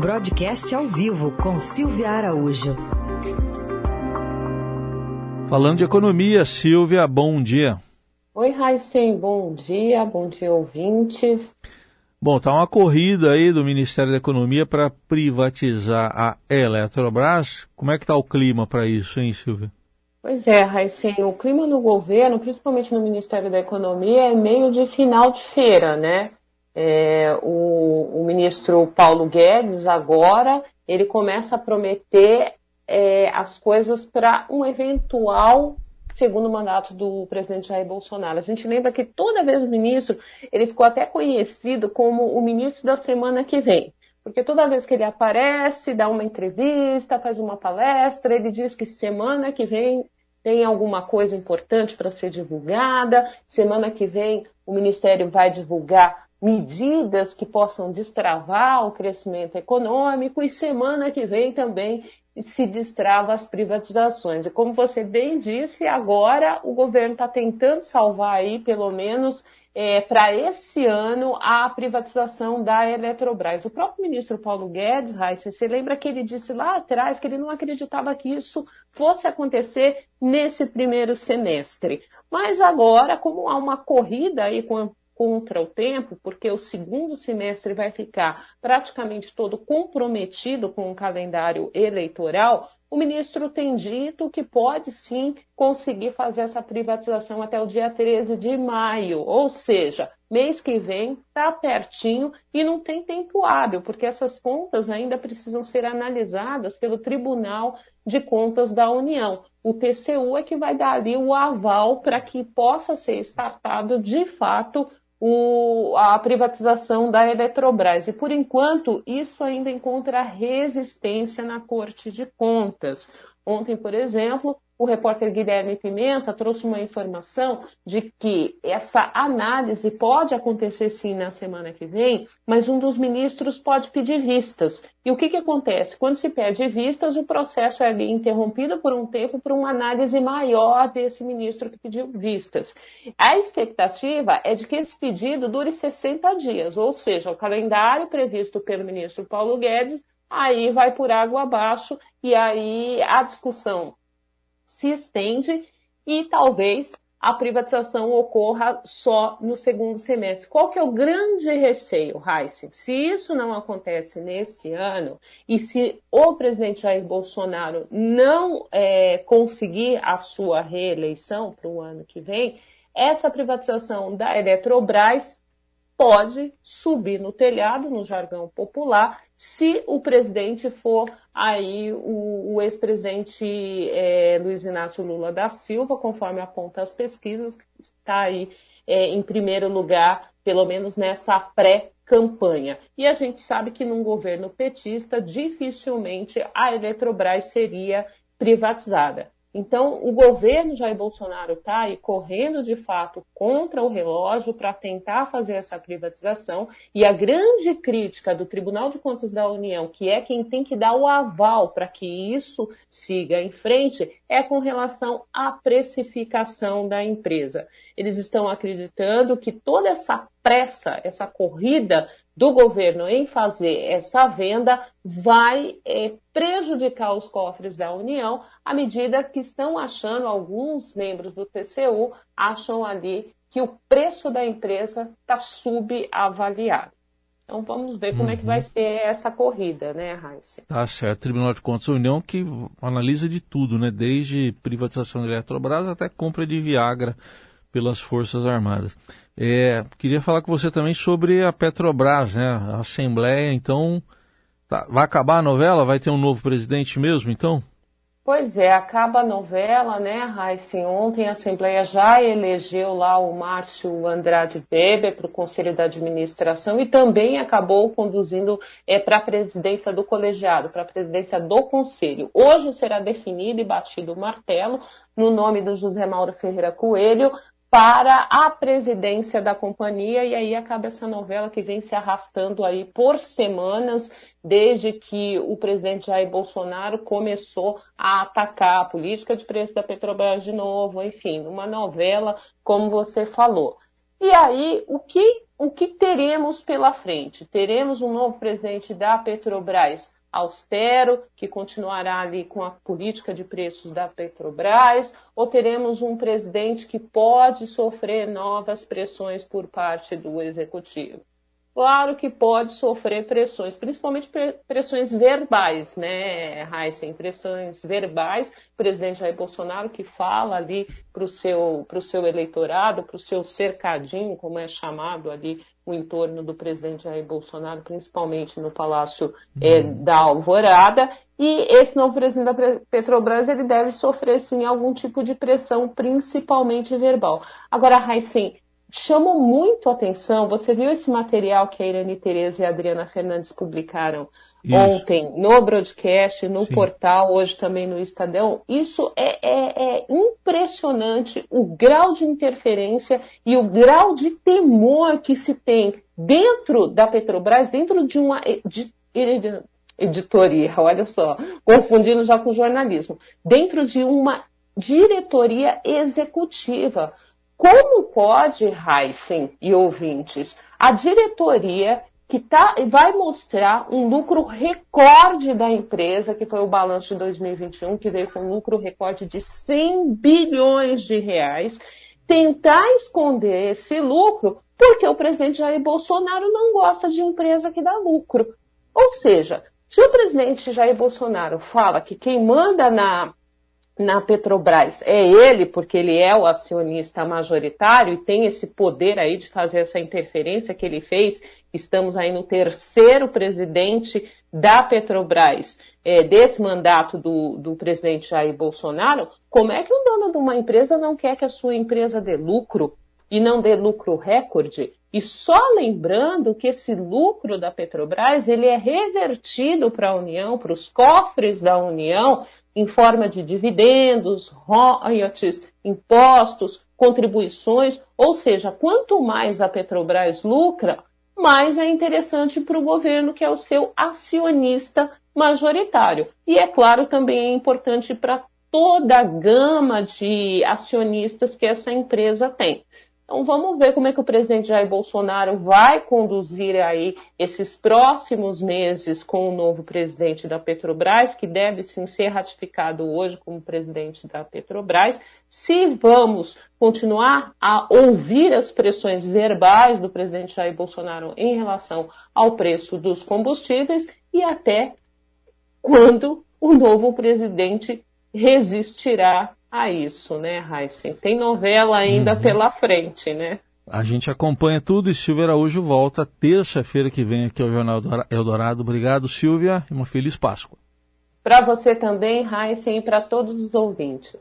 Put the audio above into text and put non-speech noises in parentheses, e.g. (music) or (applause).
Broadcast ao vivo com Silvia Araújo. Falando de economia, Silvia, bom dia. Oi, Raíssen, bom dia, bom dia, ouvintes. Bom, tá uma corrida aí do Ministério da Economia para privatizar a Eletrobras. Como é que tá o clima para isso, hein, Silvia? Pois é, Raíssen, o clima no governo, principalmente no Ministério da Economia, é meio de final de feira, né? É, o, o, ministro Paulo Guedes agora ele começa a prometer é, as coisas para um eventual segundo mandato do presidente Jair Bolsonaro. A gente lembra que toda vez o ministro ele ficou até conhecido como o ministro da semana que vem. Porque toda vez que ele aparece, dá uma entrevista, faz uma palestra, ele diz que semana que vem tem alguma coisa importante para ser divulgada, semana que vem o Ministério vai divulgar medidas que possam destravar o crescimento econômico e semana que vem também se destrava as privatizações. E como você bem disse, agora o governo está tentando salvar aí, pelo menos é, para esse ano, a privatização da Eletrobras. O próprio ministro Paulo Guedes, Raíssa, você lembra que ele disse lá atrás que ele não acreditava que isso fosse acontecer nesse primeiro semestre. Mas agora, como há uma corrida aí contra o tempo, porque o segundo semestre vai ficar praticamente todo comprometido com o calendário eleitoral, o ministro tem dito que pode sim conseguir fazer essa privatização até o dia 13 de maio, ou seja, mês que vem está pertinho e não tem tempo hábil, porque essas contas ainda precisam ser analisadas pelo Tribunal de Contas da União. O TCU é que vai dar ali o aval para que possa ser startado de fato o, a privatização da Eletrobras. E, por enquanto, isso ainda encontra resistência na Corte de Contas. Ontem, por exemplo, o repórter Guilherme Pimenta trouxe uma informação de que essa análise pode acontecer sim na semana que vem, mas um dos ministros pode pedir vistas. E o que, que acontece? Quando se pede vistas, o processo é interrompido por um tempo por uma análise maior desse ministro que pediu vistas. A expectativa é de que esse pedido dure 60 dias, ou seja, o calendário previsto pelo ministro Paulo Guedes aí vai por água abaixo e aí a discussão se estende e talvez a privatização ocorra só no segundo semestre. Qual que é o grande receio, Heissen? Se isso não acontece nesse ano e se o presidente Jair Bolsonaro não é, conseguir a sua reeleição para o ano que vem, essa privatização da Eletrobras pode subir no telhado, no jargão popular, se o presidente for aí o, o ex-presidente é, Luiz Inácio Lula da Silva, conforme apontam as pesquisas, está aí é, em primeiro lugar, pelo menos nessa pré-campanha. E a gente sabe que num governo petista, dificilmente a Eletrobras seria privatizada. Então, o governo Jair Bolsonaro está aí correndo de fato contra o relógio para tentar fazer essa privatização. E a grande crítica do Tribunal de Contas da União, que é quem tem que dar o aval para que isso siga em frente, é com relação à precificação da empresa. Eles estão acreditando que toda essa pressa, essa corrida do governo em fazer essa venda vai é, prejudicar os cofres da União, à medida que estão achando, alguns membros do TCU acham ali que o preço da empresa está subavaliado. Então vamos ver como uhum. é que vai uhum. ser essa corrida, né, Raíssa? Tá certo. Tribunal de Contas da União que analisa de tudo, né? Desde privatização da Eletrobras até compra de Viagra pelas Forças Armadas. É, queria falar com você também sobre a Petrobras, né? A Assembleia, então, tá, vai acabar a novela? Vai ter um novo presidente mesmo, então? Pois é, acaba a novela, né, Raíssa? Ontem a Assembleia já elegeu lá o Márcio Andrade Weber para o Conselho da Administração e também acabou conduzindo é, para a presidência do colegiado, para a presidência do Conselho. Hoje será definido e batido o martelo no nome do José Mauro Ferreira Coelho para a presidência da companhia e aí acaba essa novela que vem se arrastando aí por semanas desde que o presidente Jair Bolsonaro começou a atacar a política de preço da Petrobras de novo, enfim, uma novela como você falou. E aí o que o que teremos pela frente? Teremos um novo presidente da Petrobras austero, que continuará ali com a política de preços da Petrobras, ou teremos um presidente que pode sofrer novas pressões por parte do executivo? Claro que pode sofrer pressões, principalmente pressões verbais, né, Heisen? Pressões verbais. O presidente Jair Bolsonaro que fala ali para o seu, seu eleitorado, para o seu cercadinho, como é chamado ali o entorno do presidente Jair Bolsonaro, principalmente no Palácio uhum. da Alvorada. E esse novo presidente da Petrobras ele deve sofrer sim algum tipo de pressão, principalmente verbal. Agora, Heisen, chamou muito a atenção. Você viu esse material que a Irene Tereza e a Adriana Fernandes publicaram Isso. ontem no broadcast, no Sim. portal, hoje também no Estadão? Isso é, é, é, impressionante o grau de interferência e o grau de temor que se tem dentro da Petrobras, dentro de uma de, editoria, (laughs) olha só, confundindo já com jornalismo, dentro de uma diretoria executiva. Como pode, Heisen e ouvintes, a diretoria que tá, vai mostrar um lucro recorde da empresa, que foi o balanço de 2021, que veio com um lucro recorde de 100 bilhões de reais, tentar esconder esse lucro porque o presidente Jair Bolsonaro não gosta de empresa que dá lucro. Ou seja, se o presidente Jair Bolsonaro fala que quem manda na na Petrobras é ele, porque ele é o acionista majoritário e tem esse poder aí de fazer essa interferência que ele fez. Estamos aí no terceiro presidente da Petrobras, é, desse mandato do, do presidente Jair Bolsonaro. Como é que um dono de uma empresa não quer que a sua empresa dê lucro e não dê lucro recorde? E só lembrando que esse lucro da Petrobras ele é revertido para a União, para os cofres da União, em forma de dividendos, royalties, impostos, contribuições, ou seja, quanto mais a Petrobras lucra, mais é interessante para o governo, que é o seu acionista majoritário. E é claro, também é importante para toda a gama de acionistas que essa empresa tem. Então vamos ver como é que o presidente Jair Bolsonaro vai conduzir aí esses próximos meses com o novo presidente da Petrobras, que deve sim ser ratificado hoje como presidente da Petrobras. Se vamos continuar a ouvir as pressões verbais do presidente Jair Bolsonaro em relação ao preço dos combustíveis e até quando o novo presidente resistirá a isso, né, Heisen? Tem novela ainda uhum. pela frente, né? A gente acompanha tudo e Silvia Araújo volta terça-feira que vem aqui ao Jornal Eldorado. Obrigado, Silvia, e uma feliz Páscoa. Para você também, Heisen, e para todos os ouvintes.